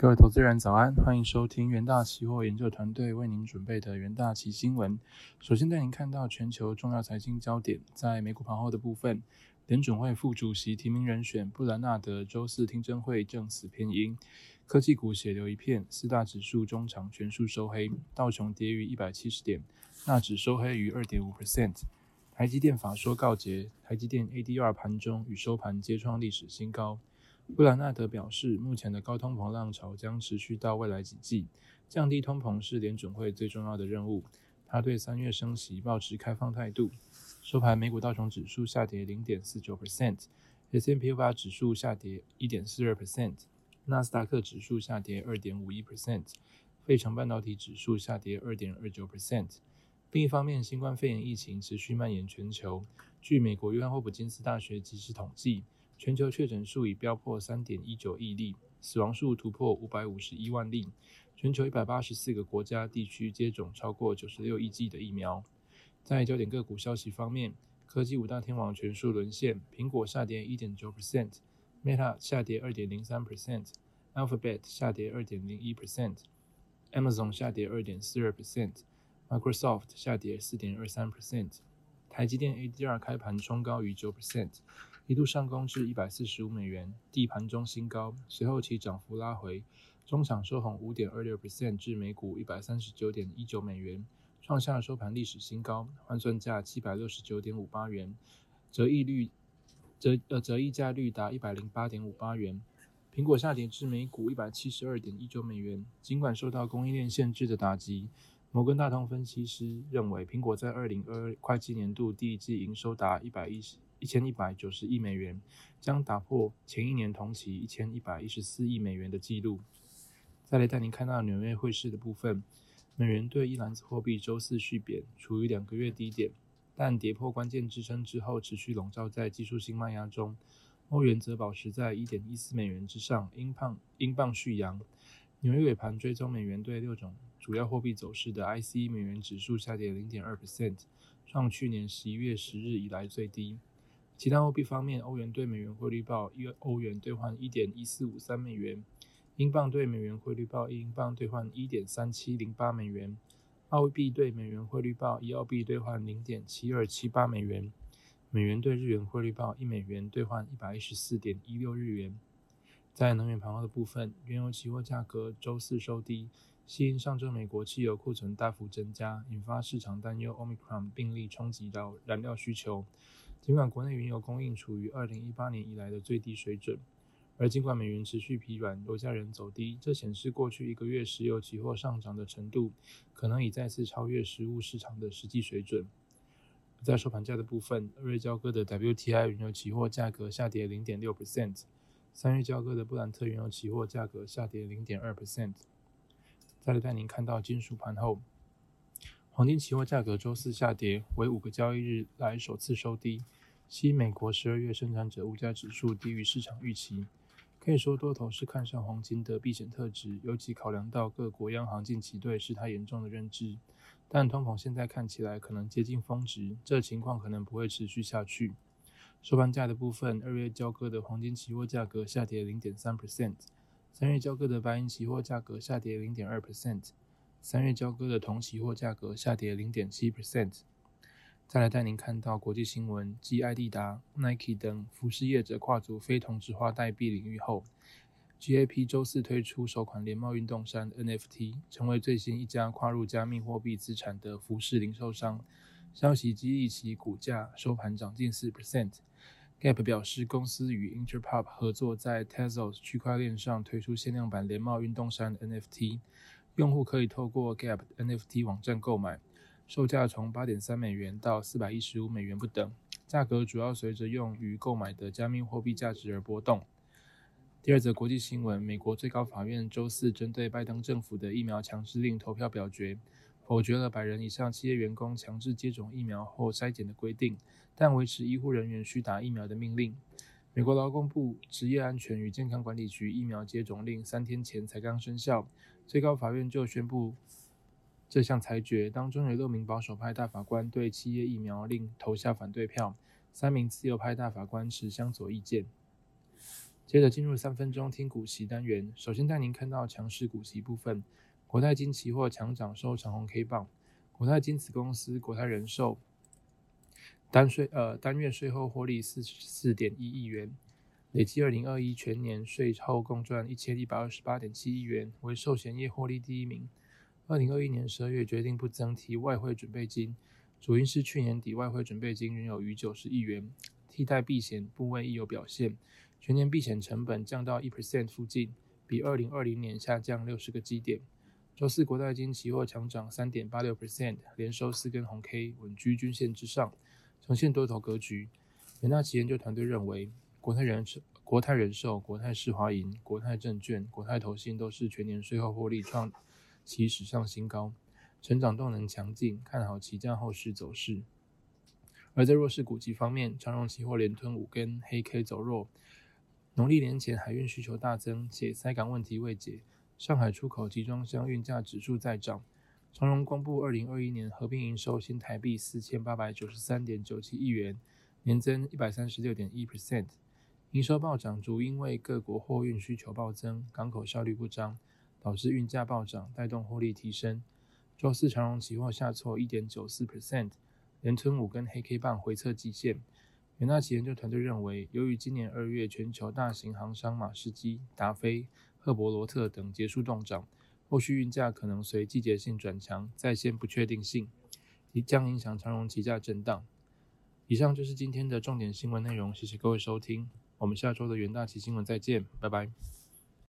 各位投资人早安，欢迎收听元大期货研究团队为您准备的元大期新闻。首先带您看到全球重要财经焦点，在美股盘后的部分，联准会副主席提名人选布兰纳德周四听证会正死偏鹰，科技股血流一片，四大指数中长全数收黑，道琼跌逾一百七十点，纳指收黑逾二点五 percent。台积电法说告捷，台积电 ADR 盘中与收盘皆创历史新高。布兰纳德表示，目前的高通膨浪潮将持续到未来几季，降低通膨是联准会最重要的任务。他对三月升息保持开放态度。收盘，美股道琼指数下跌零点四九 percent，S&P 五百指数下跌一点四二 percent，纳斯达克指数下跌二点五一 percent，费城半导体指数下跌二点二九 percent。另一方面，新冠肺炎疫情持续蔓延全球。据美国约翰霍普金斯大学及时统计。全球确诊数已飙破三点一九亿例，死亡数突破五百五十一万例。全球一百八十四个国家地区接种超过九十六亿剂的疫苗。在焦点个股消息方面，科技五大天王全数沦陷，苹果下跌一点九 percent，Meta 下跌二点零三 percent，Alphabet 下跌二点零一 percent，Amazon 下跌二点四二 percent，Microsoft 下跌四点二三 percent。台积电 ADR 开盘冲高逾九 percent。一度上攻至一百四十五美元，地盘中新高，随后其涨幅拉回，中场收红五点二六 percent 至每股一百三十九点一九美元，创下收盘历史新高，换算价七百六十九点五八元，折溢率折呃折溢价率达一百零八点五八元。苹果下跌至每股一百七十二点一九美元，尽管受到供应链限制的打击，摩根大通分析师认为，苹果在二零二二会计年度第一季营收达一百一十。一千一百九十亿美元将打破前一年同期一千一百一十四亿美元的纪录。再来带您看到纽约汇市的部分，美元对一篮子货币周四续贬，处于两个月低点，但跌破关键支撑之后，持续笼罩在技术性卖压中。欧元则保持在一点一四美元之上，英镑英镑续扬。纽约尾盘追踪美元对六种主要货币走势的 IC 美元指数下跌零点二 percent，创去年十一月十日以来最低。其他货币方面，欧元对美元汇率报一欧元兑换一点一四五三美元，英镑对美元汇率报一英镑兑换一点三七零八美元，澳币对美元汇率报一澳币兑换零点七二七八美元，美元对日元汇率报一美元兑换一百一十四点一六日元。在能源盘后的部分，原油期货价格周四收低，吸引上周美国汽油库存大幅增加，引发市场担忧 Omicron 病例冲击到燃料需求。尽管国内原油供应处于二零一八年以来的最低水准，而尽管美元持续疲软，油价仍走低，这显示过去一个月石油期货上涨的程度可能已再次超越实物市场的实际水准。在收盘价的部分，二月交割的 WTI 原油期货价格下跌零点六 percent，三月交割的布兰特原油期货价格下跌零点二 percent。再来带您看到金属盘后。黄金期货价格周四下跌，为五个交易日来首次收低。西美国十二月生产者物价指数低于市场预期，可以说多头是看上黄金的避险特质，尤其考量到各国央行近期对事态严重的认知。但通膨现在看起来可能接近峰值，这情况可能不会持续下去。收盘价的部分，二月交割的黄金期货价格下跌零点三 percent，三月交割的白银期货价格下跌零点二 percent。三月交割的铜期货价格下跌零点七 percent。再来带您看到国际新闻，继艾迪达、Nike 等服饰业者跨足非同质化代币领域后，GAP 周四推出首款联茂运动衫 NFT，成为最新一家跨入加密货币资产的服饰零售商。消息激励其股价收盘涨近四 percent。Gap 表示，公司与 Interpop 合作，在 Tezos 区块链上推出限量版连帽运动衫 NFT。用户可以透过 Gap NFT 网站购买，售价从八点三美元到四百一十五美元不等，价格主要随着用于购买的加密货币价值而波动。第二则国际新闻：美国最高法院周四针对拜登政府的疫苗强制令投票表决，否决了百人以上企业员工强制接种疫苗后筛检的规定，但维持医护人员需打疫苗的命令。美国劳工部职业安全与健康管理局疫苗接种令三天前才刚生效，最高法院就宣布这项裁决。当中有六名保守派大法官对企业疫苗令投下反对票，三名自由派大法官持相左意见。接着进入三分钟听股息单元，首先带您看到强势股息部分，国泰金期货强涨收长红 K 棒，国泰金子公司国泰人寿单税呃单月税后获利四十四点一亿元，累计二零二一全年税后共赚一千一百二十八点七亿元，为寿险业获利第一名。二零二一年十二月决定不增提外汇准备金。主因是去年底外汇准备金仍有逾九十亿元，替代避险部位亦有表现，全年避险成本降到一 percent 附近，比二零二零年下降六十个基点。周四国泰金期货强涨三点八六 percent，连收四根红 K，稳居均线之上，呈现多头格局。元大旗研究团队认为，国泰人寿、国泰人寿、国泰世华银、国泰证券、国泰投信都是全年税后获利创其史上新高。成长动能强劲，看好期价后市走势。而在弱势股集方面，长荣期货连吞五根黑 K 走弱。农历年前海运需求大增，且塞港问题未解，上海出口集装箱运价指数再涨。长荣公布二零二一年合并营收新台币四千八百九十三点九七亿元，年增一百三十六点一 percent。营收暴涨主因为各国货运需求暴增，港口效率不彰，导致运价暴涨，带动获利提升。周四长荣期货下挫一点九四 percent，连吞五根黑 K 棒回测极限。元大旗研究团队认为，由于今年二月全球大型航商马士基、达菲、赫伯罗特等结束动涨，后续运价可能随季节性转强，再现不确定性，即将影响长荣期价震荡。以上就是今天的重点新闻内容，谢谢各位收听，我们下周的元大旗新闻再见，拜拜。